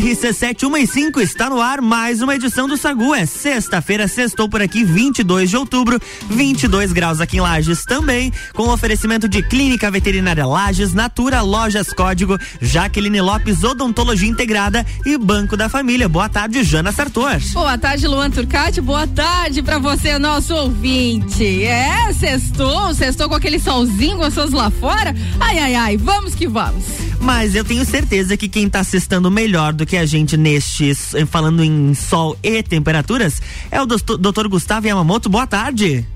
RC715 está no ar, mais uma edição do Sagu. É sexta-feira, sextou por aqui, 22 de outubro, 22 graus aqui em Lages também, com oferecimento de Clínica Veterinária Lages, Natura, Lojas Código, Jaqueline Lopes, Odontologia Integrada e Banco da Família. Boa tarde, Jana Sartor. Boa tarde, Luan Turcati. Boa tarde para você, nosso ouvinte. É, sextou, sextou com aquele solzinho gostoso lá fora. Ai, ai, ai, vamos que vamos. Mas eu tenho certeza que quem tá sextando melhor do que a gente nestes, eh, falando em sol e temperaturas, é o doutor Gustavo Yamamoto. Boa tarde.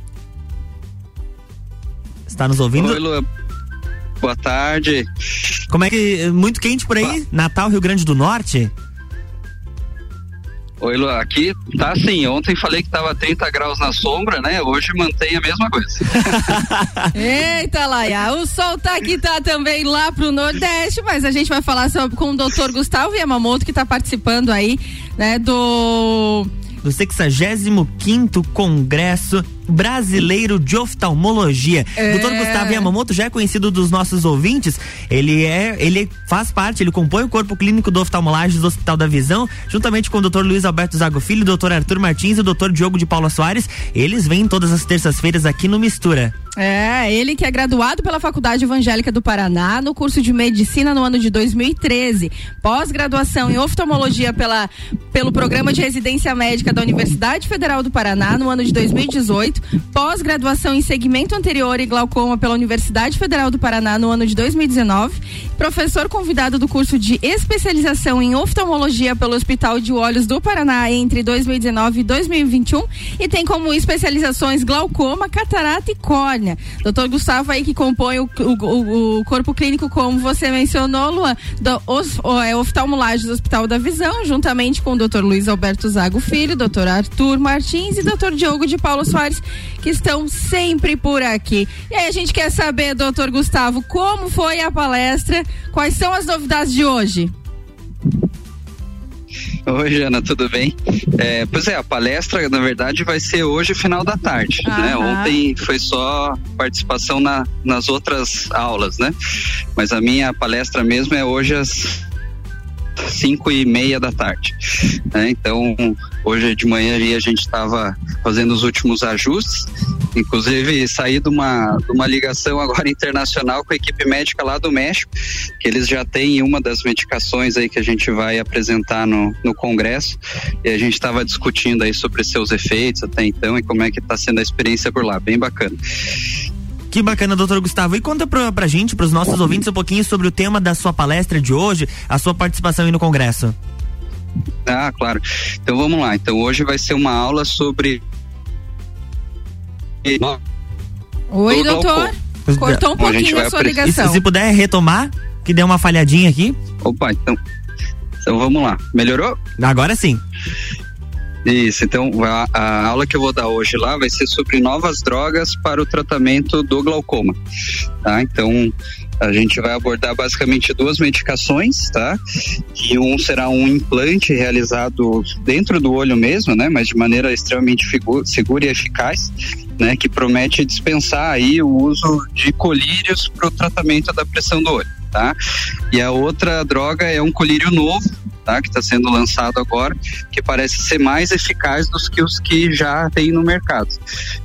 Está nos ouvindo? Oi, Lu. Boa tarde. Como é que. Eh, muito quente por aí? Natal, Rio Grande do Norte? Oi, Lu, aqui tá assim. Ontem falei que tava 30 graus na sombra, né? Hoje mantém a mesma coisa. Eita, Laia, o sol tá aqui, tá também lá pro Nordeste, mas a gente vai falar sobre, com o doutor Gustavo Yamamoto, que tá participando aí, né, do do 65 Congresso Brasileiro de Oftalmologia. É. Doutor Gustavo Yamamoto já é conhecido dos nossos ouvintes. Ele é, ele faz parte, ele compõe o corpo clínico do oftalmolagem do Hospital da Visão, juntamente com o Dr. Luiz Alberto Zago Filho, o Dr. Arthur Martins e o Dr. Diogo de Paula Soares. Eles vêm todas as terças-feiras aqui no Mistura. É, ele que é graduado pela Faculdade Evangélica do Paraná no curso de Medicina no ano de 2013, pós-graduação em oftalmologia pela, pelo Programa de Residência Médica da Universidade Federal do Paraná no ano de 2018, pós-graduação em segmento anterior e glaucoma pela Universidade Federal do Paraná no ano de 2019, professor convidado do curso de especialização em oftalmologia pelo Hospital de Olhos do Paraná entre 2019 e 2021 e tem como especializações glaucoma, catarata e córnea. Doutor Gustavo aí que compõe o, o, o corpo clínico, como você mencionou, Luan, do os, é, oftalmolagem do Hospital da Visão, juntamente com o doutor Luiz Alberto Zago Filho, doutor Arthur Martins e doutor Diogo de Paulo Soares, que estão sempre por aqui. E aí a gente quer saber, doutor Gustavo, como foi a palestra, quais são as novidades de hoje? Oi, Jana, tudo bem? É, pois é, a palestra, na verdade, vai ser hoje, final da tarde. Né? Ontem foi só participação na, nas outras aulas, né? Mas a minha palestra mesmo é hoje às cinco e meia da tarde. Né? Então, hoje de manhã a gente estava fazendo os últimos ajustes, inclusive saí de uma, de uma ligação agora internacional com a equipe médica lá do México, que eles já têm uma das medicações aí que a gente vai apresentar no, no congresso, e a gente estava discutindo aí sobre seus efeitos até então e como é que está sendo a experiência por lá, bem bacana. Que bacana, doutor Gustavo. E conta pra, pra gente, pros nossos ouvintes, um pouquinho sobre o tema da sua palestra de hoje, a sua participação aí no Congresso. Ah, claro. Então vamos lá. Então hoje vai ser uma aula sobre. Oi, doutor. Cortou um pouquinho a, a sua ligação. Se, se puder retomar, que deu uma falhadinha aqui. Opa, então. Então vamos lá. Melhorou? Agora sim. Isso, então a, a, aula que eu vou dar hoje lá vai ser sobre novas drogas para o tratamento do glaucoma, tá? Então a gente vai abordar basicamente duas medicações, tá? E um será um implante realizado dentro do olho mesmo, né? Mas de maneira extremamente segura e eficaz, né? Que promete dispensar aí o uso de colírios para o tratamento da pressão do olho, tá? E a outra droga é um colírio novo, tá? Que está sendo lançado agora, que parece ser mais eficaz dos que os que já tem no mercado,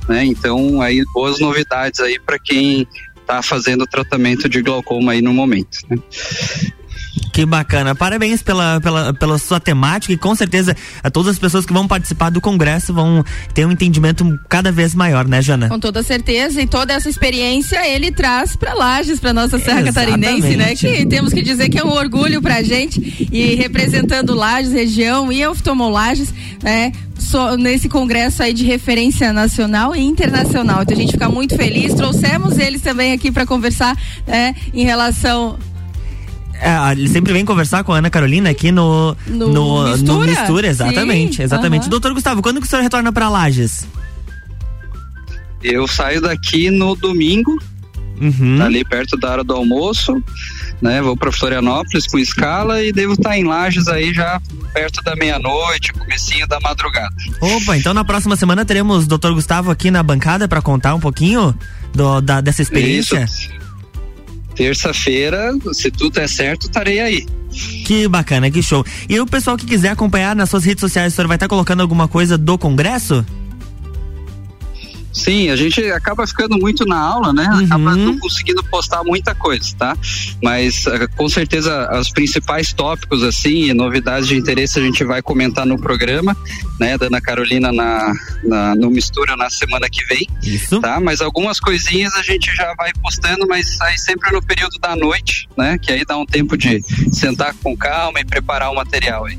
né? Então, aí boas novidades aí para quem está fazendo tratamento de glaucoma aí no momento. Né? Que bacana. Parabéns pela, pela, pela sua temática e com certeza a todas as pessoas que vão participar do congresso vão ter um entendimento cada vez maior, né, Jana? Com toda certeza e toda essa experiência ele traz para Lages, para nossa Serra Exatamente. Catarinense, né? Que temos que dizer que é um orgulho pra gente e representando Lages, região e oftalmolages, né? So, nesse congresso aí de referência nacional e internacional. Então a gente fica muito feliz. Trouxemos eles também aqui para conversar né, em relação é, ele sempre vem conversar com a Ana Carolina aqui no, no, no, Mistura. no Mistura exatamente. Sim, exatamente. Doutor Gustavo, quando que o senhor retorna para Lages? Eu saio daqui no domingo, uhum. ali perto da hora do almoço. né? Vou para Florianópolis com escala e devo estar tá em Lages aí já perto da meia-noite, comecinho da madrugada. Opa, então na próxima semana teremos o Dr. Gustavo aqui na bancada para contar um pouquinho do, da, dessa experiência. Terça-feira, se tudo é certo, estarei aí. Que bacana, que show. E o pessoal que quiser acompanhar nas suas redes sociais, o senhor vai estar colocando alguma coisa do congresso? Sim, a gente acaba ficando muito na aula, né? Uhum. Acaba não conseguindo postar muita coisa, tá? Mas eh, com certeza os principais tópicos assim e novidades de interesse a gente vai comentar no programa, né? Da Ana Carolina na, na, no Mistura na semana que vem. Isso. Tá? Mas algumas coisinhas a gente já vai postando, mas aí sempre no período da noite, né? Que aí dá um tempo de sentar com calma e preparar o material aí.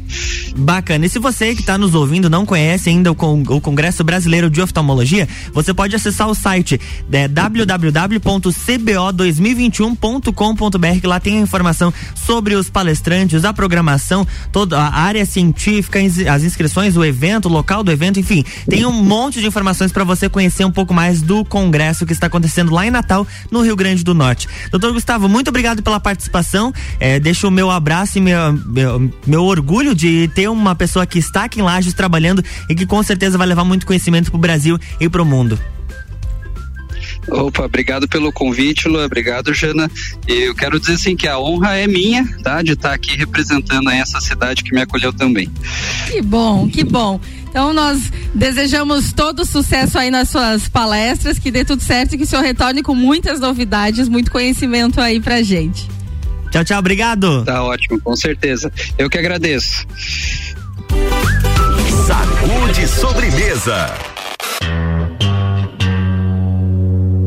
Bacana. E se você que está nos ouvindo não conhece ainda o, o Congresso Brasileiro de Oftalmologia, você pode acessar o site é, www.cbo2021.com.br que lá tem a informação sobre os palestrantes, a programação, toda a área científica, as inscrições, o evento, o local do evento, enfim, tem um monte de informações para você conhecer um pouco mais do congresso que está acontecendo lá em Natal, no Rio Grande do Norte. Doutor Gustavo, muito obrigado pela participação. É, deixo o meu abraço e meu, meu, meu orgulho de ter uma pessoa que está aqui em Lages trabalhando e que com certeza vai levar muito conhecimento para o Brasil e para o mundo. Opa, obrigado pelo convite, Lu, obrigado, Jana. E eu quero dizer assim que a honra é minha, tá, de estar aqui representando essa cidade que me acolheu também. Que bom, que bom. Então nós desejamos todo sucesso aí nas suas palestras, que dê tudo certo e que o senhor retorne com muitas novidades, muito conhecimento aí pra gente. Tchau, tchau, obrigado. Tá ótimo, com certeza. Eu que agradeço. Sacude sobremesa.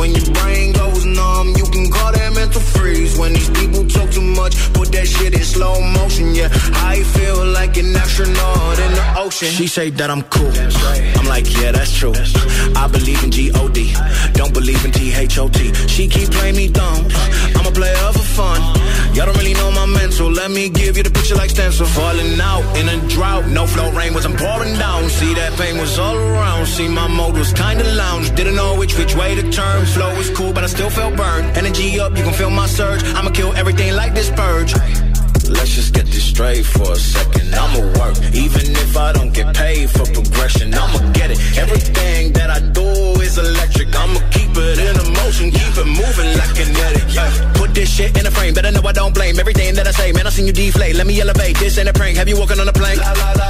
When your brain goes numb, you can call that mental freeze. When these people talk too much, put that shit in slow motion. Yeah, I feel like an astronaut in the ocean. She say that I'm cool. I'm like, yeah, that's true. I believe in G-O-D. Don't believe in T-H-O-T. She keep playing me dumb. I'm a player for fun. Y'all don't really know my mental. Let me give you the picture like stencil. Falling out in a drought. No flow rain wasn't pouring down. See that pain was all around. See my mode was kinda lounge. Didn't know which which way to turn. Flow was cool, but I still felt burned. Energy up, you can feel my surge. I'ma kill everything like this purge. Let's just get this straight for a second. I'ma work, even if I don't get paid for progression. I'ma get it. Everything that I do is electric. I'ma keep it in a motion, keep it moving like kinetic. Yeah. Put this shit in a frame, better know I don't blame everything that I say. Man, I seen you deflate. Let me elevate. This ain't a prank. Have you walking on a plane? La, la, la, la, la.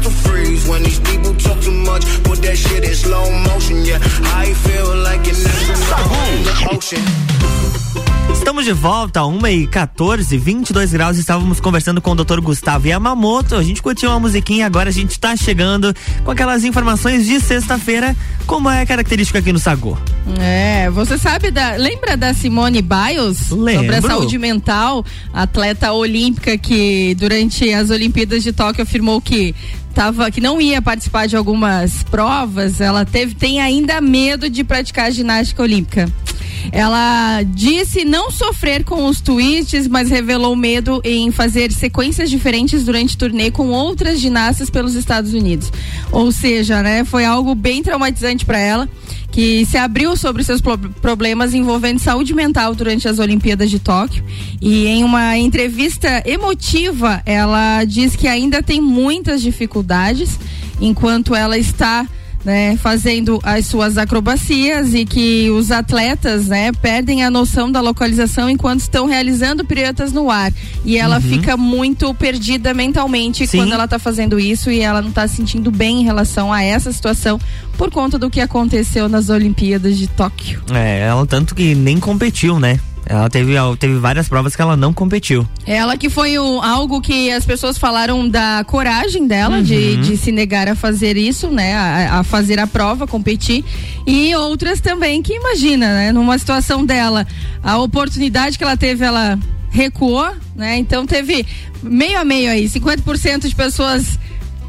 mental freeze. When these people talk too much, put that shit in slow motion. Yeah, I feel like an astronaut ocean. Estamos de volta, 1 e 14, 22 graus. Estávamos conversando com o Dr. Gustavo Yamamoto. A gente curtiu uma musiquinha, agora a gente está chegando com aquelas informações de sexta-feira, como é característica aqui no Sagô. É, você sabe da. Lembra da Simone Biles? Lembro. Sobre a saúde mental, atleta olímpica que durante as Olimpíadas de Tóquio afirmou que tava, que não ia participar de algumas provas, ela teve, tem ainda medo de praticar ginástica olímpica. Ela disse não sofrer com os tweets, mas revelou medo em fazer sequências diferentes durante turnê com outras ginastas pelos Estados Unidos. Ou seja, né, foi algo bem traumatizante para ela que se abriu sobre seus problemas envolvendo saúde mental durante as Olimpíadas de Tóquio. E em uma entrevista emotiva, ela diz que ainda tem muitas dificuldades enquanto ela está né, fazendo as suas acrobacias e que os atletas, né, perdem a noção da localização enquanto estão realizando piruetas no ar. E ela uhum. fica muito perdida mentalmente Sim. quando ela está fazendo isso e ela não está se sentindo bem em relação a essa situação por conta do que aconteceu nas Olimpíadas de Tóquio. É, ela tanto que nem competiu, né? Ela teve, teve várias provas que ela não competiu. Ela que foi algo que as pessoas falaram da coragem dela uhum. de, de se negar a fazer isso, né? A, a, fazer a prova, competir. E outras também que imagina, né? Numa situação dela, a oportunidade que ela teve, ela recuou, né? Então teve meio a meio aí, 50% de pessoas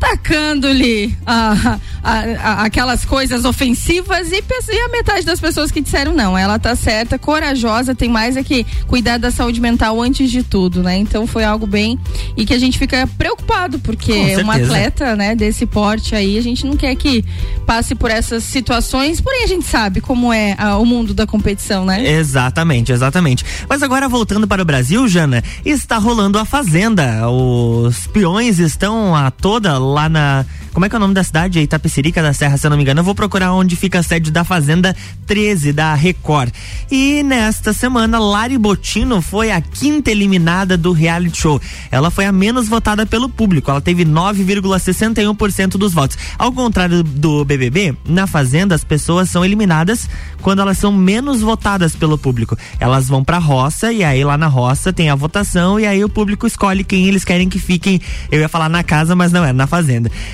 tacando-lhe a, a, a, aquelas coisas ofensivas e, e, a metade das pessoas que disseram não, ela tá certa, corajosa, tem mais é que cuidar da saúde mental antes de tudo, né? Então foi algo bem e que a gente fica preocupado porque uma atleta, né, desse porte aí, a gente não quer que passe por essas situações, porém a gente sabe como é a, o mundo da competição, né? Exatamente, exatamente. Mas agora voltando para o Brasil, Jana, está rolando a fazenda. Os peões estão a toda lá na. Como é que é o nome da cidade? Itapecerica da Serra, se eu não me engano. Eu vou procurar onde fica a sede da Fazenda 13 da Record. E nesta semana, Lari Botino foi a quinta eliminada do reality show. Ela foi a menos votada pelo público. Ela teve 9,61% dos votos. Ao contrário do BBB, na Fazenda as pessoas são eliminadas quando elas são menos votadas pelo público. Elas vão pra roça e aí lá na roça tem a votação e aí o público escolhe quem eles querem que fiquem. Eu ia falar na casa, mas não é, na Fazenda.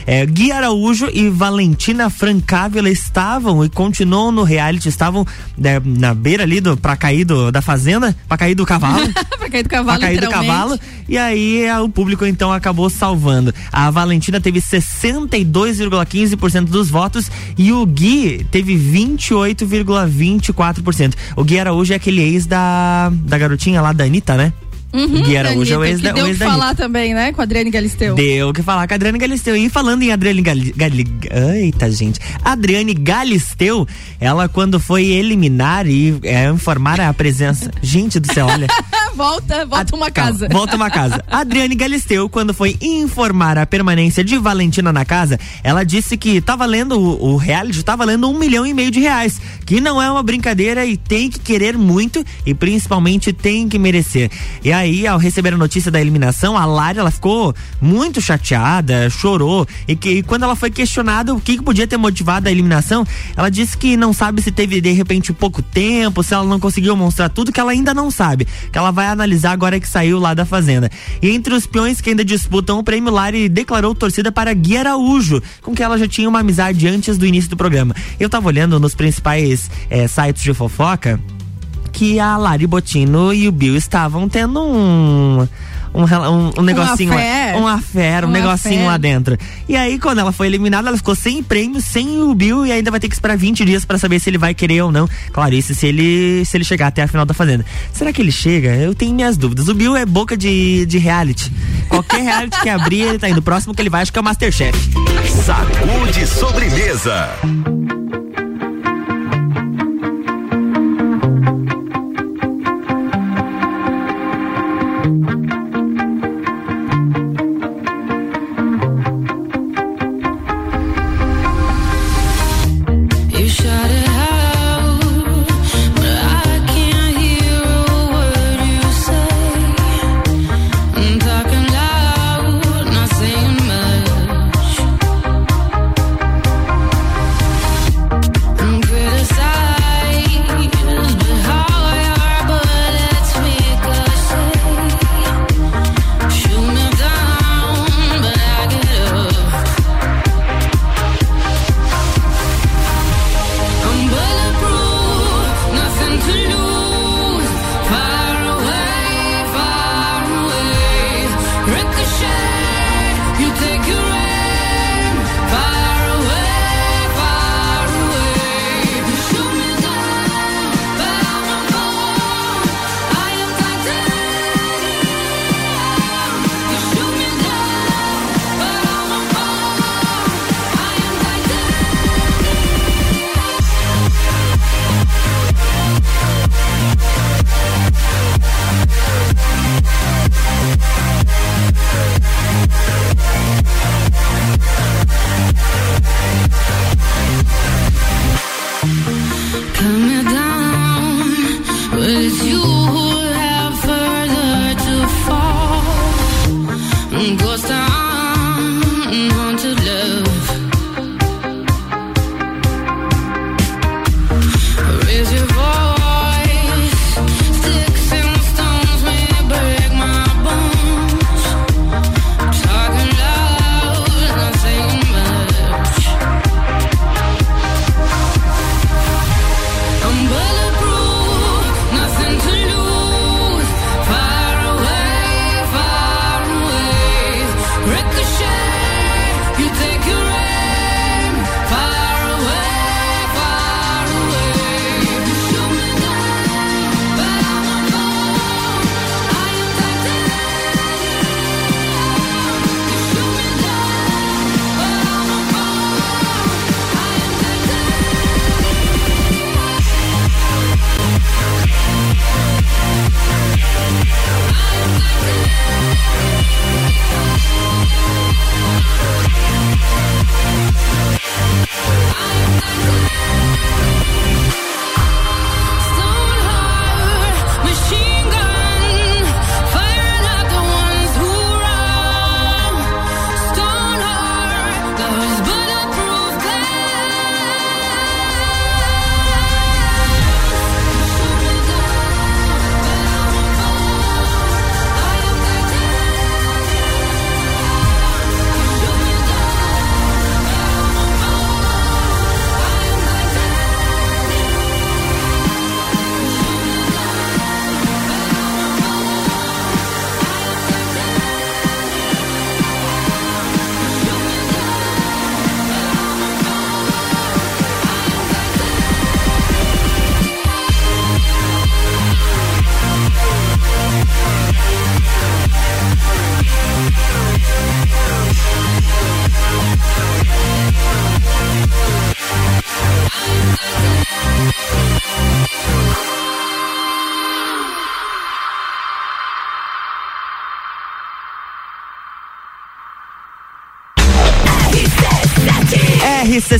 É, Gui Araújo e Valentina Francávila estavam e continuam no reality, estavam né, na beira ali do, pra cair do, da fazenda, pra cair do cavalo. pra cair do cavalo, pra cair do cavalo. E aí a, o público então acabou salvando. A Valentina teve 62,15% dos votos e o Gui teve 28,24%. O Gui Araújo é aquele ex da, da garotinha lá da Anitta, né? Uhum, Gui Araújo é o ex da Deu o ex que falar também, né? Com a Adriane Galisteu. Deu que falar com a Adriane Galisteu. E falando em Adriane Galisteu. Eita, gente. Adriane Galisteu, ela quando foi eliminar e é, informar a presença. gente do céu, olha. volta, volta uma casa. volta uma casa. Adriane Galisteu, quando foi informar a permanência de Valentina na casa, ela disse que tá valendo o, o reality, tá valendo um milhão e meio de reais. Que não é uma brincadeira e tem que querer muito e principalmente tem que merecer. E aí, ao receber a notícia da eliminação, a Lara ela ficou muito chateada, chorou. E que e quando ela foi questionada o que, que podia ter motivado a eliminação, ela disse que não sabe se teve de repente pouco tempo, se ela não conseguiu mostrar tudo, que ela ainda não sabe. Que ela vai analisar agora que saiu lá da Fazenda. E entre os peões que ainda disputam o prêmio, Lari declarou torcida para Gui Araújo, com quem ela já tinha uma amizade antes do início do programa. Eu tava olhando nos principais eh, sites de fofoca que a Lari Botino e o Bill estavam tendo um. Um, um, um negocinho, um uma fera, um, um negocinho lá dentro. E aí, quando ela foi eliminada, ela ficou sem prêmio, sem o Bill e ainda vai ter que esperar 20 dias para saber se ele vai querer ou não. Claro, isso se ele, se ele chegar até a final da Fazenda. Será que ele chega? Eu tenho minhas dúvidas. O Bill é boca de, de reality. Qualquer reality que abrir, ele tá indo. O próximo que ele vai, acho que é o Masterchef. Sacude sobremesa.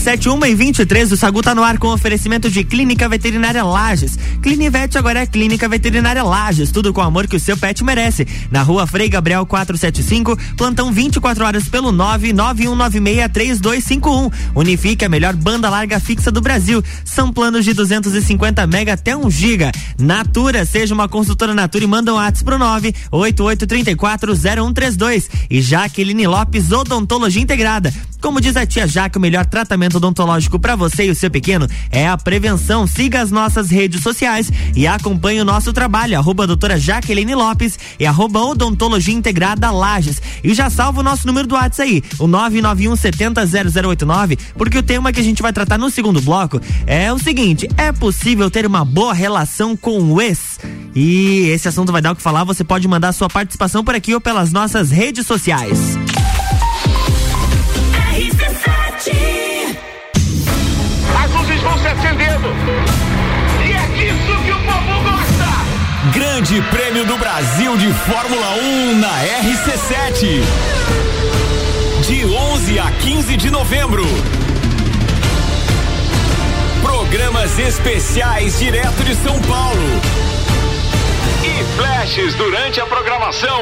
RC7 1 e 23, o Sagu tá no ar com oferecimento de Clínica Veterinária Lages. Clinivete agora é Clínica Veterinária Lages, tudo com o amor que o seu pet merece. Na rua Frei Gabriel 475, plantão 24 horas pelo 991963251. Unifique a melhor banda larga fixa do Brasil. São planos de 250 mega até 1 giga. Natura, seja uma consultora Natura e manda um WhatsApp pro 988340132. E Jaqueline Lopes, Odontologia Integrada. Como diz a tia Jaque, o melhor tratamento odontológico para você e o seu pequeno é a prevenção. Siga as nossas redes sociais e acompanhe o nosso trabalho. Arroba doutora Jaqueline Lopes e arroba odontologia integrada Lages. E já salva o nosso número do WhatsApp aí, o 991 70 0089, porque o tema que a gente vai tratar no segundo bloco é o seguinte: é possível ter uma boa relação com o ex? E esse assunto vai dar o que falar. Você pode mandar sua participação por aqui ou pelas nossas redes sociais. Grande Prêmio do Brasil de Fórmula 1 na RC7. De 11 a 15 de novembro. Programas especiais direto de São Paulo. E flashes durante a programação.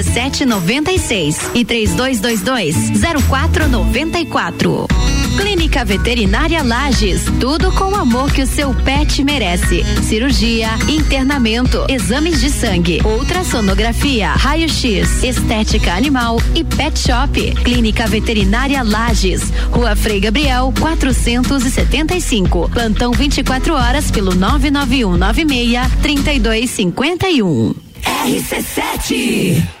1796 e 3222 0494. Clínica Veterinária Lages, tudo com o amor que o seu pet merece. Cirurgia, internamento, exames de sangue, ultrassonografia, raio-x, estética animal e pet shop. Clínica Veterinária Lages, Rua Frei Gabriel, 475. Plantão 24 horas pelo 991 96 3251. RC7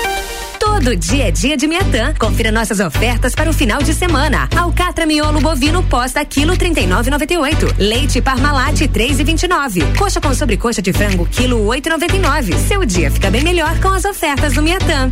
Todo dia é dia de Miatã. Confira nossas ofertas para o final de semana. Alcatra miolo bovino posta quilo 39,98. Leite Parmalat 3,29. Coxa com sobrecoxa de frango quilo 8,99. Seu dia fica bem melhor com as ofertas do Miatã.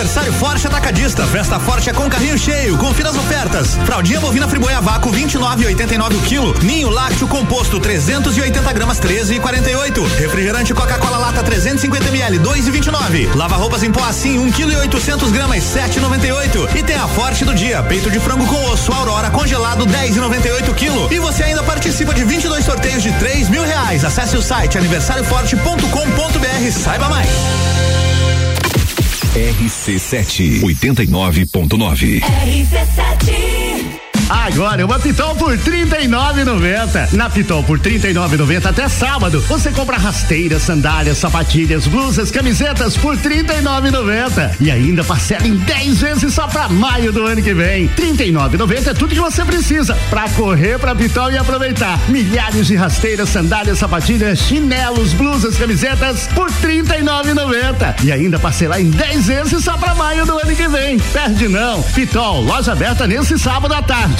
aniversário forte atacadista. Festa forte é com carrinho cheio. Confira as ofertas. Fraldinha bovina friboia vácuo 29,89 o quilo. Ninho lácteo composto 380 gramas 13,48. Refrigerante Coca-Cola lata 350 ml 2,29. Lava roupas em pó assim 1 kg e 800 gramas 7,98. E tem a forte do dia. Peito de frango com osso Aurora congelado 10,98 quilo. E você ainda participa de 22 sorteios de 3 mil reais. Acesse o site aniversarioforte.com.br. Saiba mais. RC7 89.9. RC7 Agora uma Pitol por 39,90. Na Pitol por 39,90 até sábado, você compra rasteiras, sandálias, sapatilhas, blusas, camisetas por 39,90 e ainda parcela em 10 vezes só pra maio do ano que vem. 39,90 é tudo que você precisa pra correr pra Pitol e aproveitar. Milhares de rasteiras, sandálias, sapatilhas, chinelos, blusas, camisetas por 39,90 e ainda parcelar em 10 vezes só pra maio do ano que vem. Perde não. Pitol, loja aberta nesse sábado à tarde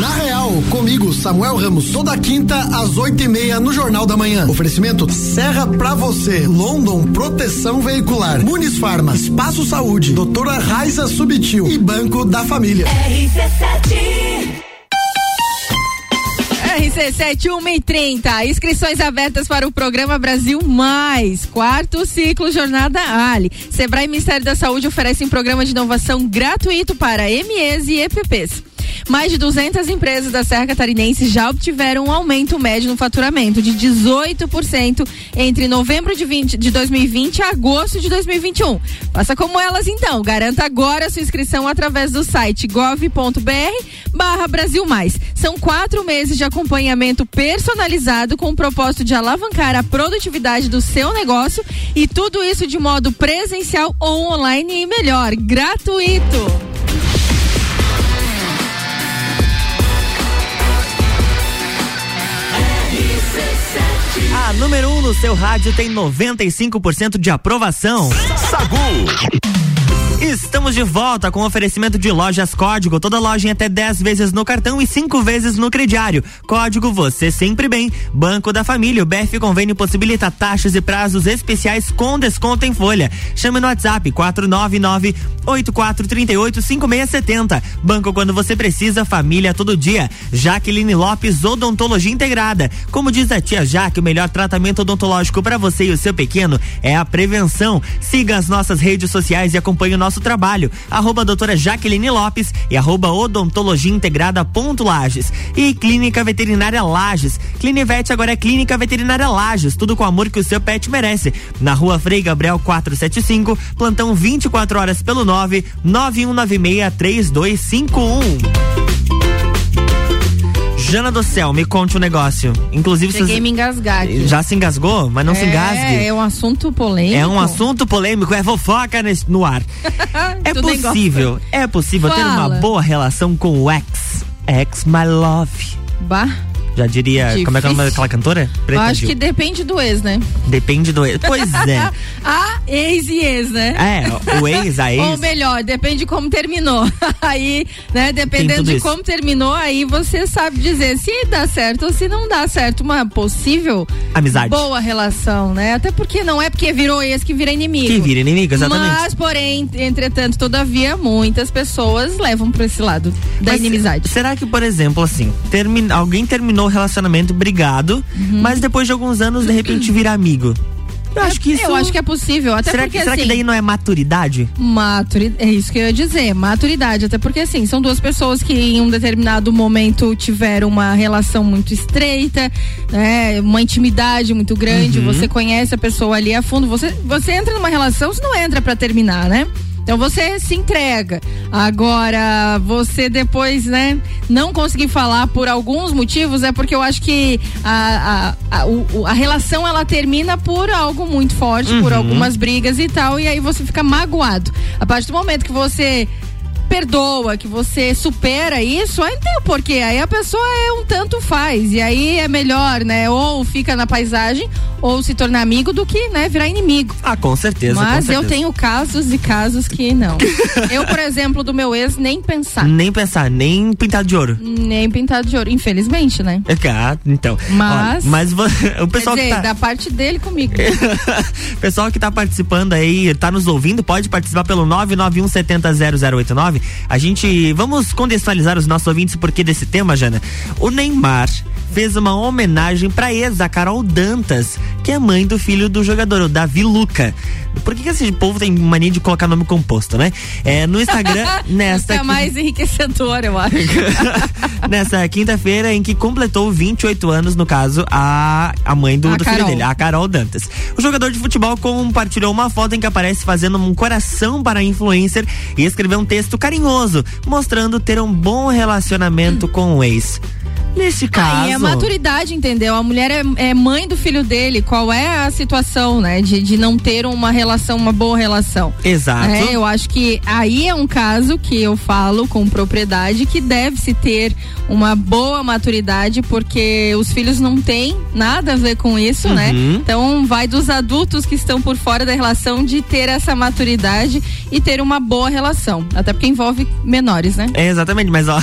Na Real, comigo, Samuel Ramos, toda quinta às oito e meia no Jornal da Manhã. Oferecimento Serra pra você, London Proteção Veicular, Muniz Farma, Espaço Saúde, Doutora Raiza Subtil e Banco da Família. RC7 RC7130. Inscrições abertas para o programa Brasil Mais. Quarto ciclo Jornada Ali. Sebrae e Ministério da Saúde oferecem programa de inovação gratuito para MEs e EPPs. Mais de 200 empresas da Serra Catarinense já obtiveram um aumento médio no faturamento de 18% entre novembro de, 20, de 2020 e agosto de 2021. Faça como elas então. Garanta agora sua inscrição através do site gov.br barra Brasil Mais. São quatro meses de acompanhamento personalizado com o propósito de alavancar a produtividade do seu negócio e tudo isso de modo presencial ou online e melhor, gratuito. A número 1 um no seu rádio tem 95% de aprovação. Sagu. Estamos de volta com oferecimento de lojas Código. Toda loja em até 10 vezes no cartão e 5 vezes no crediário. Código Você Sempre Bem. Banco da Família. O BF Convênio possibilita taxas e prazos especiais com desconto em folha. Chame no WhatsApp 499 8438 5670. Banco quando você precisa, família todo dia. Jaqueline Lopes, Odontologia Integrada. Como diz a tia Jaque, o melhor tratamento odontológico para você e o seu pequeno é a prevenção. Siga as nossas redes sociais e acompanhe o nosso trabalho. Arroba doutora Jaqueline Lopes e arroba odontologia integrada ponto Lages. E Clínica Veterinária Lages. Clinivete agora é Clínica Veterinária Lages. Tudo com o amor que o seu pet merece. Na rua Frei Gabriel 475, plantão 24 horas pelo 9 9196 3251. Jana do Céu, me conte um negócio. Inclusive, Cheguei me engasgar aqui. já se engasgou, mas não se engasgue. É, é um assunto polêmico. É um assunto polêmico, é fofoca nesse- no ar. É Tu nem possível, é possível ter uma boa relação com o ex. Ex my love. Bah, Já diria, como é que é o nome Difícil. daquela cantora? eu Preta acho Gil. que depende do ex, né? Depende do ex. Pois é. a ex e ex, né? É, o ex, a Ou ex. melhor, depende de como terminou. aí, né, dependendo de isso. como terminou, aí você sabe dizer se dá certo ou se não dá certo. Uma possível Amizade. boa relação, né? Até porque não é porque virou ex que vira inimigo. Que vira inimigo, exatamente. Mas, porém, entretanto, todavia, muitas pessoas levam pra esse lado da Mas inimizade. Será que, por exemplo, assim, termi- alguém terminou o relacionamento brigado, Uhum. mas depois de alguns anos, de repente, vira amigo? Eu acho que isso. Eu acho que é possível, até será porque que, será que assim, daí não é maturidade? Maturidade, é isso que eu ia dizer, maturidade, até porque assim, são duas pessoas que em um determinado momento tiveram uma relação muito estreita, né, uma intimidade muito grande, Uhum. você conhece a pessoa ali a fundo, você, você entra numa relação, você não entra pra terminar, né? Então você se entrega. Agora, você depois, né, não conseguir falar por alguns motivos é porque eu acho que a, a, a, o- a relação ela termina por algo muito forte, por Uhum. algumas brigas e tal, e aí você fica magoado. A partir do momento que você perdoa, que você supera isso, aí não tem o porquê. Aí a pessoa é um tanto faz. E aí é melhor, né? Ou fica na paisagem, ou se tornar amigo do que, né, virar inimigo. Ah, com certeza. Mas com eu certeza. tenho casos e casos que não. eu, por exemplo, do meu ex, nem pensar. Nem pensar, nem pintado de ouro. Nem pintado de ouro, infelizmente, né? Ah, então. Mas- Olha, mas o pessoal dizer, que tá, da parte dele comigo. pessoal que tá participando aí, tá nos ouvindo, pode participar pelo 991700089. A gente vamos contextualizar os nossos ouvintes porque desse tema, Jana. O Neymar fez uma homenagem pra ex, a Carol Dantas, que é mãe do filho do jogador, o Davi Luca. Por que, que esse povo tem mania de colocar nome composto, né? É, no Instagram, nesta. Isso é mais enriquecedor, eu acho. nessa quinta-feira em que completou 28 anos, no caso, a, a mãe do, A do filho dele, a Carol Dantas. O jogador de futebol compartilhou uma foto em que aparece fazendo um coração para a influencer e escreveu um texto carinhoso, mostrando ter um bom relacionamento com o ex. Nesse caso. Aí é maturidade, entendeu? A mulher é, é mãe do filho dele. Qual é a situação, né? De, de não ter uma relação, uma boa relação. Exato. É, eu acho que aí é um caso que eu falo com propriedade que deve-se ter uma boa maturidade, porque os filhos não têm nada a ver com isso, né? Uhum. Então vai dos adultos que estão por fora da relação de ter essa maturidade e ter uma boa relação. Até porque envolve menores, né? É, exatamente, mas ó,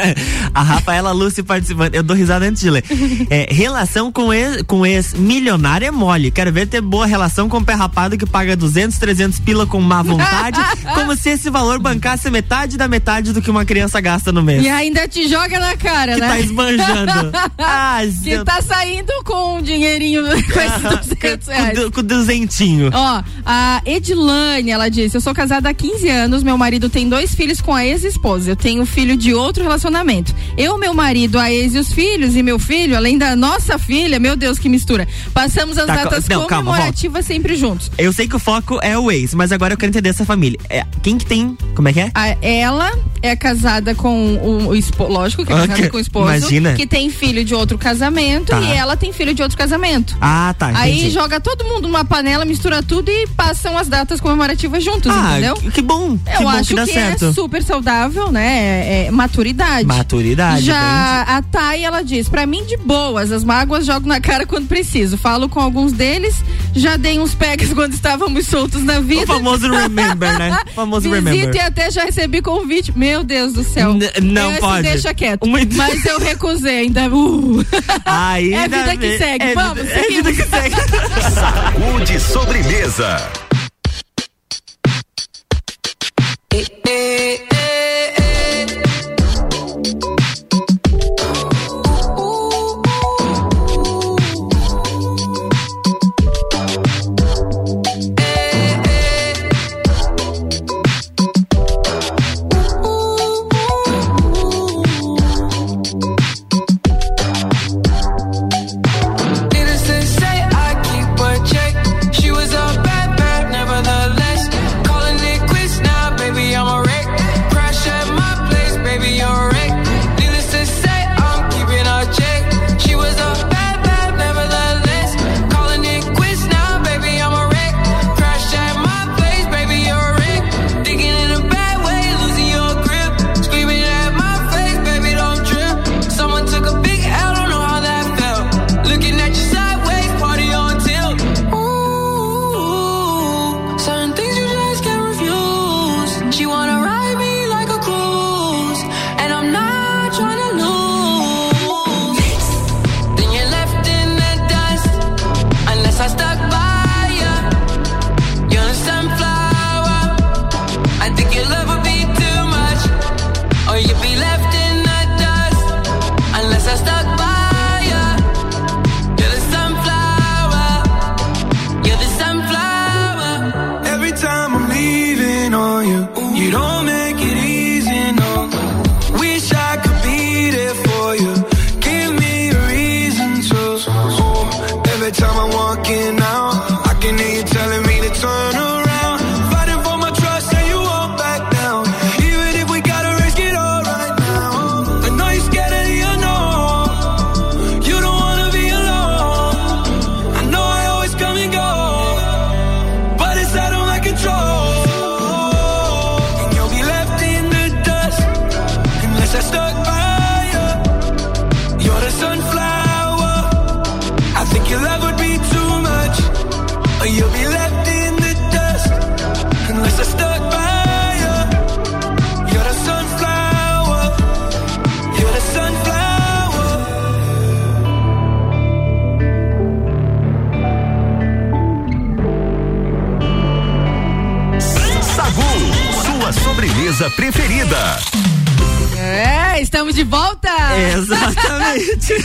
a Rafaela Lúcia participando, eu dou risada antes de ler. É, relação com ex, com ex milionário é mole. Quero ver ter boa relação com o pé rapado que paga 200, 300 pila com má vontade, como se esse valor bancasse metade da metade do que uma criança gasta no mês. E ainda te joga na cara, Que né? tá esbanjando. Ah, que eu- tá saindo com um dinheirinho com esses 200 reais. Com duzentinho. Ó, a Edilane, ela disse: Eu sou casada há 15 anos, meu marido tem dois filhos com a ex-esposa. Eu tenho filho de outro relacionamento. Eu, meu marido, a ex e os filhos, e meu filho, além da nossa filha, meu Deus, que mistura. Passamos as Tá, datas não, calma, comemorativas sempre juntos. Eu sei que o foco é o ex, mas agora eu quero entender essa família. É, quem que tem. Como é que é? A- ela é casada com o, o esposo, lógico que é casada Ok, com o esposo, imagina. que tem filho de outro casamento Tá. e ela tem filho de outro casamento. Ah, tá. Aí entendi. joga todo mundo numa panela, mistura tudo e passam as datas comemorativas juntos, Ah, entendeu? que- que bom. que Eu bom acho que dá que certo. é super saudável, né? É, é maturidade. Maturidade, Já a Thay, ela diz, pra mim de boas, as mágoas jogo na cara quando preciso. Falo com alguns deles, já dei uns pegas quando estávamos soltos na vida. O famoso remember, né? O famoso Visita remember. e até já recebi convite. Meu Deus do céu. N- não Esse pode. deixa quieto. Muito- Mas eu recusei ainda. Uh. Aí é dá vida que segue. é Vamos, é vida que segue. Sacude sobremesa.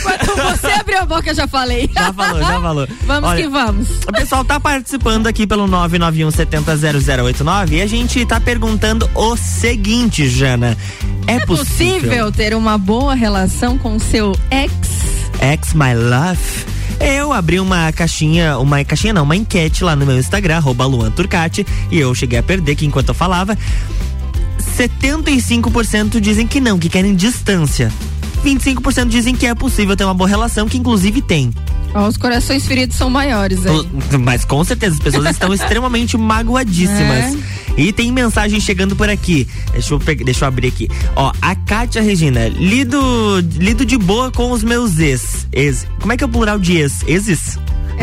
Quando você abriu a boca, eu já falei. Já falou, já falou. Vamos Olha, que vamos. O pessoal tá participando aqui pelo 991 700089 e a gente tá perguntando o seguinte, Jana. É, É possível ter uma boa relação com seu ex? Ex My Love. Eu abri uma caixinha, uma caixinha não, uma enquete lá no meu Instagram, arroba Luan Turcati, e eu cheguei a perder que enquanto eu falava. 75% dizem que não, que querem distância. 25% dizem que é possível ter uma boa relação, que inclusive tem. Ó, os corações feridos são maiores. O- Mas com certeza as pessoas estão extremamente magoadíssimas. E tem mensagem chegando por aqui. Deixa eu, pegar, deixa eu abrir aqui. Ó, a Kátia Regina, lido, lido de boa com os meus ex. ex. Como é que é o plural de ex? Exes?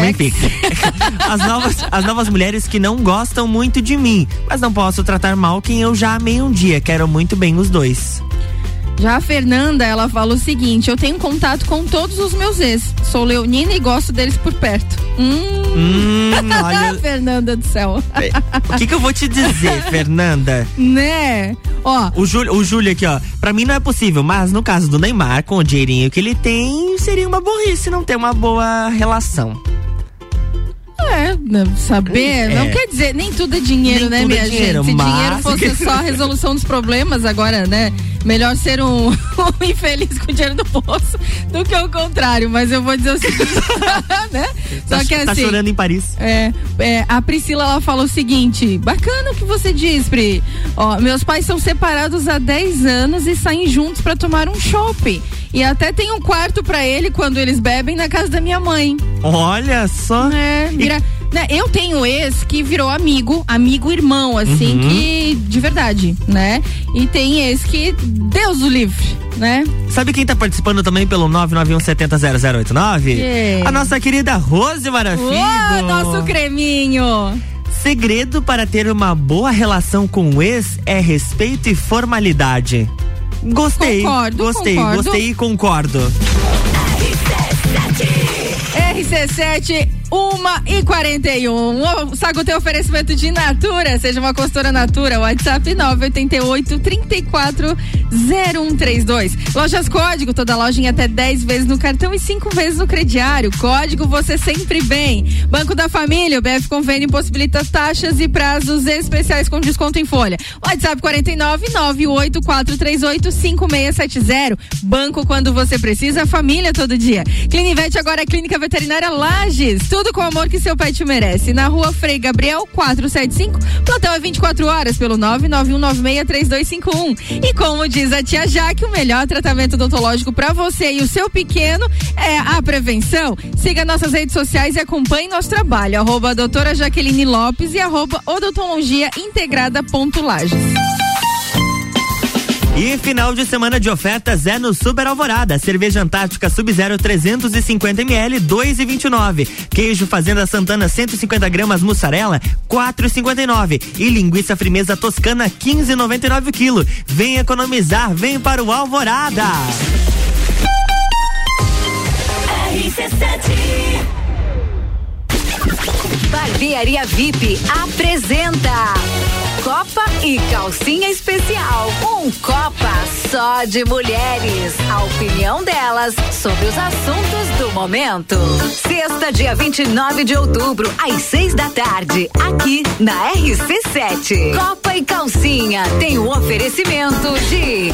Enfim, as novas, as novas mulheres que não gostam muito de mim, mas não posso tratar mal quem eu já amei um dia. Quero muito bem os dois. Já a Fernanda, ela fala o seguinte: eu tenho contato com todos os meus ex. Sou leonina e gosto deles por perto. Hum. Hum, olha- Fernanda do céu. O que, que eu vou te dizer, Fernanda? né? Ó. O Júlio, o Júlio aqui, ó. Pra mim não é possível, mas no caso do Neymar, com o dinheirinho que ele tem, seria uma burrice não ter uma boa relação. É, né, saber, É. não quer dizer, nem tudo é dinheiro, Nem né, é minha dinheiro, gente? Se dinheiro fosse só a resolução dos problemas, agora, né? Melhor ser um, um infeliz com dinheiro no bolso do que o contrário, mas eu vou dizer o seguinte, né? Só tá, que tá assim. chorando em Paris. É, é, a Priscila ela fala o seguinte: bacana o que você diz, Pri. Ó, meus pais são separados há 10 anos e saem juntos pra tomar um shopping. E até tem um quarto pra ele quando eles bebem na casa da minha mãe. Olha só. É, vira- né, eu tenho ex que virou amigo, amigo irmão, assim, Uhum. que de verdade, né? E tem ex que Deus o livre, né? Sabe quem tá participando também pelo 991700089? Quem? A nossa querida Rose Marafigo. Ô, nosso creminho! Segredo para ter uma boa relação com o ex é respeito e formalidade. Gostei. Concordo, gostei, concordo. gostei e concordo. RC7, 1 e 41. O Sago tem oferecimento de Natura. Seja uma consultora Natura. WhatsApp 988 34 0132. Lojas Código, toda loja em até 10 vezes no cartão e 5 vezes no crediário. Código você sempre bem. Banco da Família, o BF Convênio possibilita taxas e prazos especiais com desconto em folha. WhatsApp 49 98438 5670. Banco quando você precisa, família todo dia. Clinivete agora é Clínica Veterinária Lages. Tudo com o amor que seu pet merece. Na rua Frei Gabriel 475. Plantão é 24 horas pelo 991963251. E como diz a tia Jaque, o melhor tratamento odontológico para você e o seu pequeno é a prevenção. Siga nossas redes sociais e acompanhe nosso trabalho. Arroba doutora Jaqueline Lopes e arroba odontologia integrada ponto Lages. E final de semana de ofertas é no Super Alvorada. Cerveja Antártica Sub-Zero 350 ml, 2,29. Queijo Fazenda Santana 150 gramas mussarela, 4,59. E linguiça frimeza toscana 15,99 quilo. Vem economizar, vem para o Alvorada. Barbearia VIP apresenta Copa e Calcinha Especial. Um Copa só de mulheres. A opinião delas sobre os assuntos do momento. Sexta, dia 29 de outubro, às seis da tarde, aqui na RC7. Copa e Calcinha tem o oferecimento de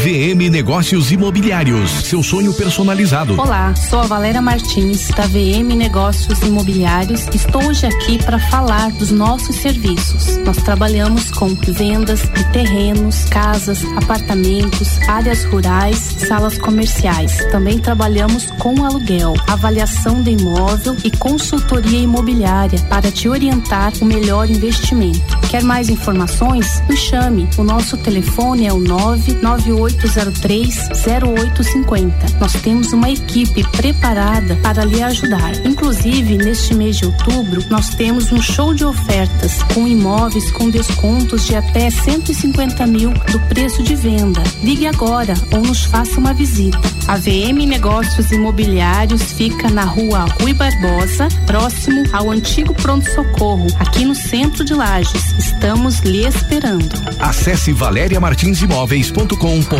VM Negócios Imobiliários, seu sonho personalizado. Olá, sou a Valéria Martins, da VM Negócios Imobiliários. Estou hoje aqui para falar dos nossos serviços. Nós trabalhamos com vendas de terrenos, casas, apartamentos, áreas rurais, salas comerciais. Também trabalhamos com aluguel, avaliação de imóvel e consultoria imobiliária para te orientar o melhor investimento. Quer mais informações? Nos chame. O nosso telefone é o 99803 0850. Nós temos uma equipe preparada para lhe ajudar. Inclusive, neste mês de outubro, nós temos um show de ofertas com imóveis com descontos de até 150 mil do preço de venda. Ligue agora ou nos faça uma visita. A VM Negócios Imobiliários fica na rua Rui Barbosa, próximo ao antigo pronto-socorro, aqui no centro de Lages. Estamos lhe esperando. Acesse valeriamartinsimóveis.com.br.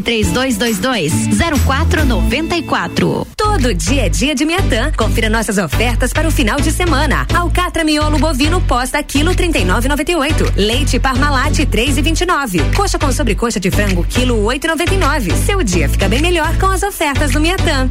3222 0494. Todo dia é dia de Miatã. Confira nossas ofertas para o final de semana. Alcatra miolo bovino posta quilo 39,98. Leite Parmalat 3,29. Coxa com sobrecoxa de frango quilo 8,99. Seu dia fica bem melhor com as ofertas do Miatã.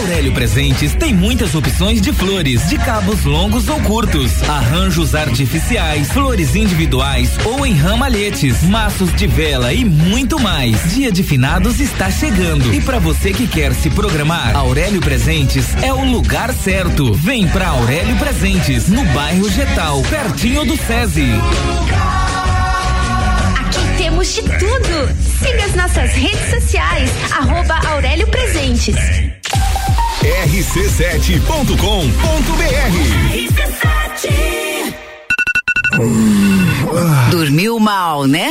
Aurélio Presentes tem muitas opções de flores, de cabos longos ou curtos, arranjos artificiais, flores individuais ou em ramalhetes, maços de vela e muito mais. Dia de finados está chegando e para você que quer se programar, Aurélio Presentes é o lugar certo. Vem pra Aurélio Presentes, no bairro Getal, pertinho do SESI. Temos de tudo. Siga as nossas redes sociais, arroba Aurélio Presentes. rc7.com.br Dormiu mal, né?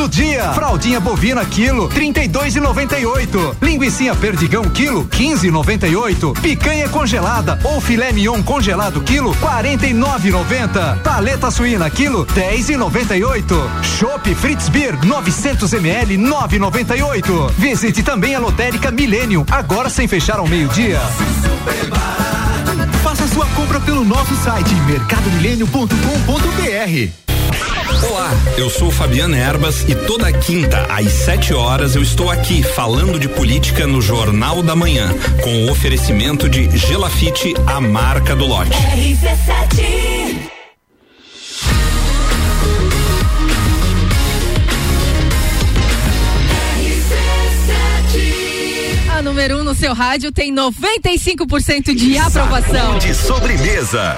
Do dia. Fraldinha bovina quilo, trinta e dois. Linguiça perdigão quilo, quinze e noventa e oito. Picanha congelada ou filé mignon congelado quilo, quarenta e nove e noventa. Paleta suína quilo, dez e noventa e oito. Chopp Fritz Beer, 900 ml, nove e noventa e oito. Visite também a lotérica Millennium, agora sem fechar ao meio-dia. Faça sua compra pelo nosso site mercadomilênio.com.br. Olá, eu sou Fabiana Erbas e toda quinta às 7 horas eu estou aqui falando de política no Jornal da Manhã, com o oferecimento de Gelafite, a marca do lote. A número 1 um no seu rádio tem 95% de aprovação. De sobremesa.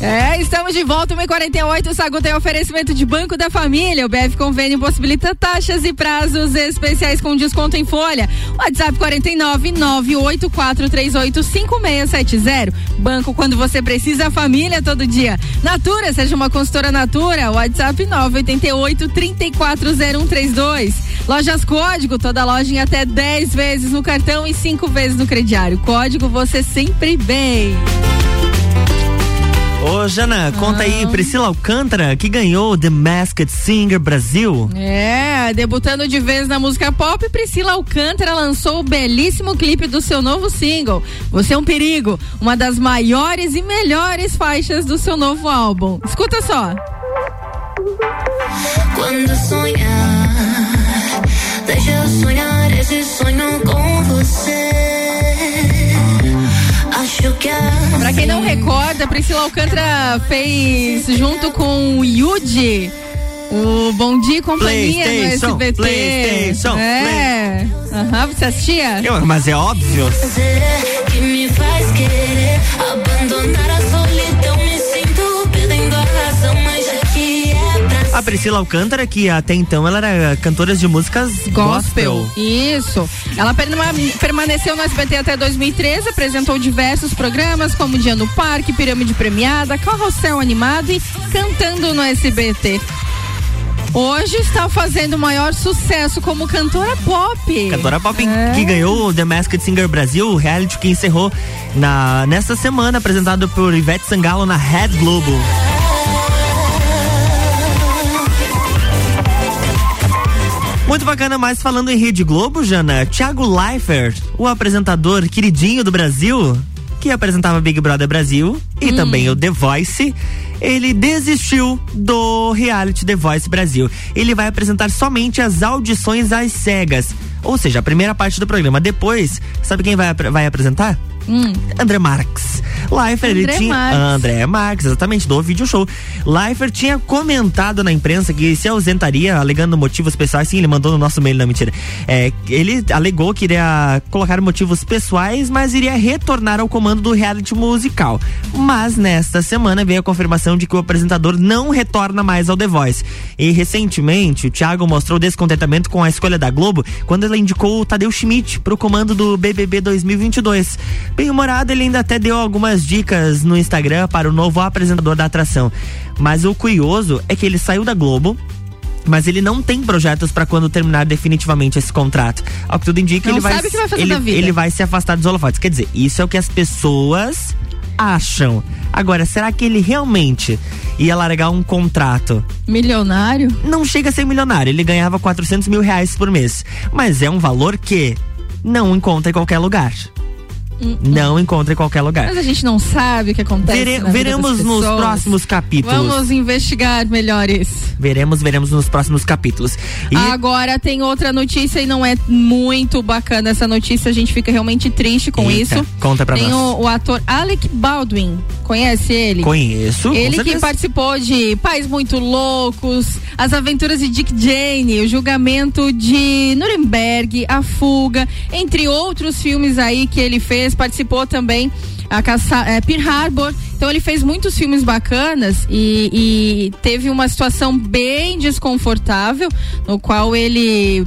É, estamos de volta, 1h48. O Sagu tem oferecimento de Banco da Família. O BF Convênio possibilita taxas e prazos especiais com desconto em folha. WhatsApp 49 984385670. Banco quando você precisa, família todo dia. Natura, seja uma consultora Natura. WhatsApp 988 340132. Lojas Código, toda loja em até 10 vezes no cartão e 5 vezes no crediário. Código você sempre bem. Ô, Jana, conta aí, Priscila Alcântara, que ganhou The Masked Singer Brasil. É, debutando de vez na música pop, Priscila Alcântara lançou o belíssimo clipe do seu novo single, Você é um Perigo, uma das maiores e melhores faixas do seu novo álbum. Escuta só. Quando sonhar, deixa eu sonhar esse sonho com você. Pra quem não recorda, Priscila Alcântara fez junto com o Yudi o Bom Dia e Companhia no SBT. PlayStation, é. Aham, você assistia? Eu, mas é óbvio. que me faz querer abandonar a solidão. A Priscila Alcântara, que até então ela era cantora de músicas gospel. Isso. Ela perma- permaneceu no SBT até 2013, apresentou diversos programas como Dia no Parque, Pirâmide Premiada, Carrossel Animado e Cantando no SBT. Hoje está fazendo o maior sucesso como cantora pop. Cantora pop É. que ganhou o The Masked Singer Brasil, o reality que encerrou na, nesta semana, apresentado por Ivete Sangalo na Red Globo. Muito bacana, mas falando em Rede Globo, Jana, Thiago Leifert, o apresentador queridinho do Brasil, que apresentava Big Brother Brasil e também o The Voice, ele desistiu do reality The Voice Brasil. Ele vai apresentar somente as audições às cegas, ou seja, a primeira parte do programa. Depois, sabe quem vai, vai apresentar? André Marques. Leifert, ele André tinha. Marques. André Marques, exatamente, do vídeo show. Leifert tinha comentado na imprensa que se ausentaria, alegando motivos pessoais. Sim, ele mandou no nosso mail, não, mentira. É, ele alegou que iria colocar motivos pessoais, mas iria retornar ao comando do reality musical. Mas nesta semana veio a confirmação de que o apresentador não retorna mais ao The Voice. E recentemente, o Thiago mostrou descontentamento com a escolha da Globo quando ela indicou o Tadeu Schmidt para o comando do BBB 2022. Bem humorado, ele ainda até deu algumas dicas no Instagram para o novo apresentador da atração. Mas o curioso é que ele saiu da Globo. Mas ele não tem projetos para quando terminar definitivamente esse contrato. Ao que tudo indica, Não ele vai, ele vai se afastar dos holofotes. Quer dizer, isso é o que as pessoas acham. Agora, será que ele realmente ia largar um contrato Milionário? não chega a ser milionário. Ele ganhava 400 mil reais por mês. Mas é um valor que não encontra em qualquer lugar. Não encontra em qualquer lugar. Mas a gente não sabe o que acontece. Vere- veremos nos próximos capítulos. Vamos investigar melhor isso. Veremos, veremos nos próximos capítulos. E Agora tem outra notícia e não é muito bacana essa notícia. A gente fica realmente triste com Eita, isso. conta pra tem nós. O, o ator Alec Baldwin. Conhece ele? Conheço, Ele que participou de Pais Muito Loucos, As Aventuras de Dick Jane, O Julgamento de Nuremberg, A Fuga, entre outros filmes aí que ele fez. Participou também a caça, é, Pearl Harbor. Então ele fez muitos filmes bacanas e, e teve uma situação bem desconfortável, no qual ele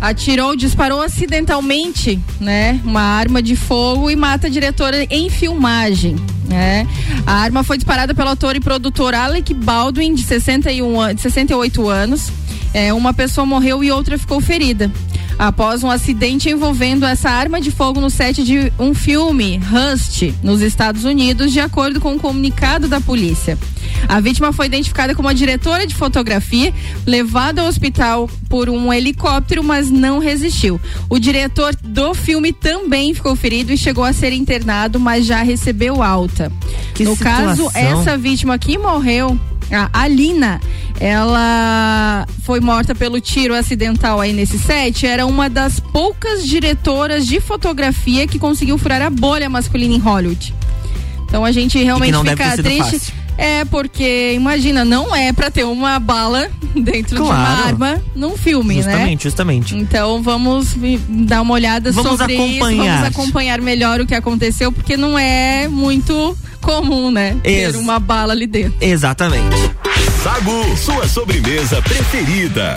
atirou, disparou acidentalmente, né, uma arma de fogo e mata a diretora em filmagem, né? A arma foi disparada pelo ator e produtor Alec Baldwin, de 61 an- de 68 anos. É, uma pessoa morreu e outra ficou ferida. Após um acidente envolvendo essa arma de fogo no set de um filme, Rust, nos Estados Unidos, de acordo com um comunicado da polícia. A vítima foi identificada como a diretora de fotografia, levada ao hospital por um helicóptero, mas não resistiu. O diretor do filme também ficou ferido e chegou a ser internado, mas já recebeu alta. Que no caso, situação. essa vítima que morreu, a Alina, ela foi morta pelo tiro acidental aí nesse set. Era uma das poucas diretoras de fotografia que conseguiu furar a bolha masculina em Hollywood. Então a gente realmente fica triste. fácil. É, porque, imagina, não é pra ter uma bala dentro de uma Claro. arma num filme, né? Justamente, justamente. Então vamos dar uma olhada Vamos sobre isso, acompanhar. vamos acompanhar melhor o que aconteceu, porque não é muito comum, né? Ex- Ter uma bala ali dentro. Exatamente. Sagu, sua sobremesa preferida.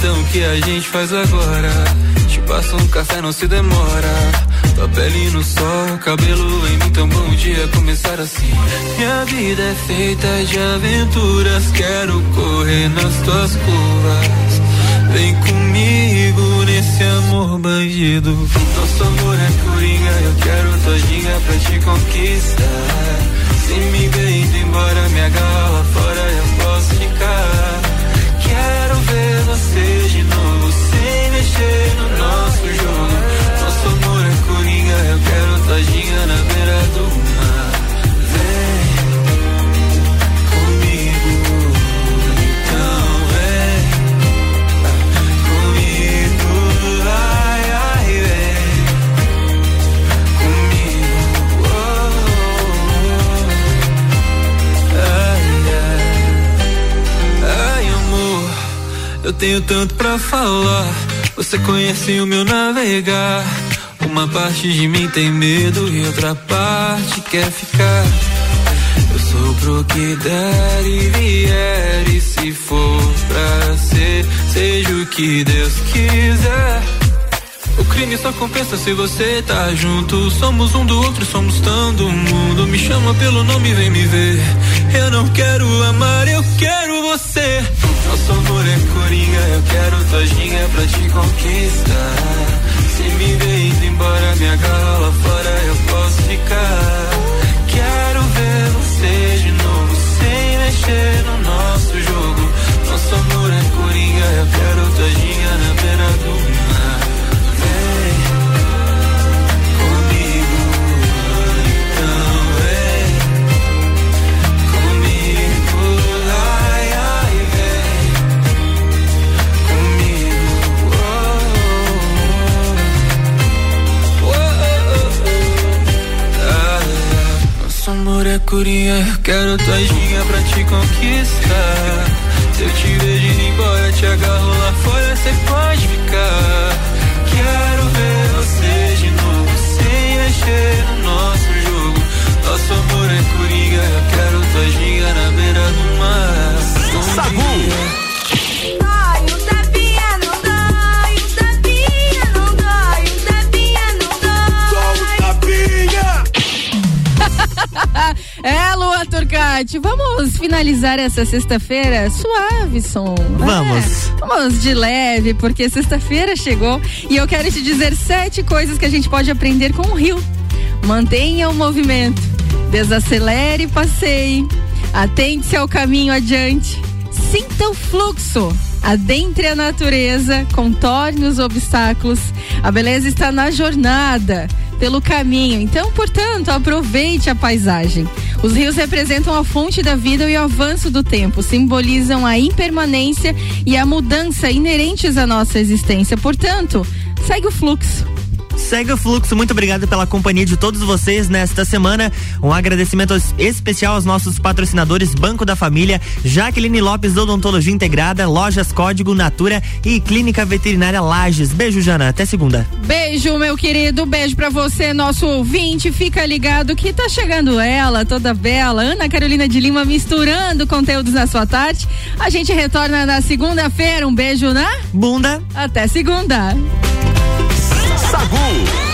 então o que a gente faz agora? Te passo um café, não se demora. Tua pele no sol, cabelo em mim, então bom dia começar assim. Minha vida é feita de aventuras, quero correr nas tuas curvas. Vem comigo nesse amor bandido. Nosso amor é coringa, eu quero tua ginga pra te conquistar. Se me ver indo embora, me agarra fora, eu posso ficar. Você de novo, sem mexer no nosso jogo. Tenho tanto pra falar. Você conhece o meu navegar. Uma parte de mim tem medo e outra parte quer ficar. Eu sou pro que der e vier. E se for pra ser, seja o que Deus quiser. O crime só compensa se você tá junto. Somos um do outro, somos do mundo. Me chama pelo nome, vem me ver. Eu não quero amar, eu quero você. Nosso amor é coringa, eu quero tua ginga pra te conquistar. Se me indo embora, me agarra fora, eu posso ficar. Quero ver você de novo, sem mexer no nosso jogo. Nosso amor é coringa, eu quero tua ginga na beira do mar. É coringa, eu quero tua ginga pra te conquistar. Se eu te vejo indo embora, te agarro lá fora, cê pode ficar. Finalizar essa sexta-feira suave, som. Vamos. Vamos de leve, porque sexta-feira chegou e eu quero te dizer sete coisas que a gente pode aprender com o rio. Mantenha o movimento, desacelere e passeie, atente-se ao caminho adiante, sinta o fluxo. Adentre a natureza, contorne os obstáculos. A beleza está na jornada, pelo caminho. Então, portanto, aproveite a paisagem. Os rios representam a fonte da vida e o avanço do tempo, simbolizam a impermanência e a mudança inerentes à nossa existência. Portanto, segue o fluxo. Segue o fluxo. Muito obrigado pela companhia de todos vocês nesta semana. Um agradecimento especial aos nossos patrocinadores Banco da Família, Jaqueline Lopes Odontologia Integrada, Lojas Código Natura e Clínica Veterinária Lages. Beijo, Jana. Até segunda. Beijo, meu querido. Beijo pra você, nosso ouvinte. Fica ligado que tá chegando ela, toda bela, Ana Carolina de Lima, misturando conteúdos na sua tarde. A gente retorna na segunda-feira. Um beijo na bunda. Até segunda. Sagu.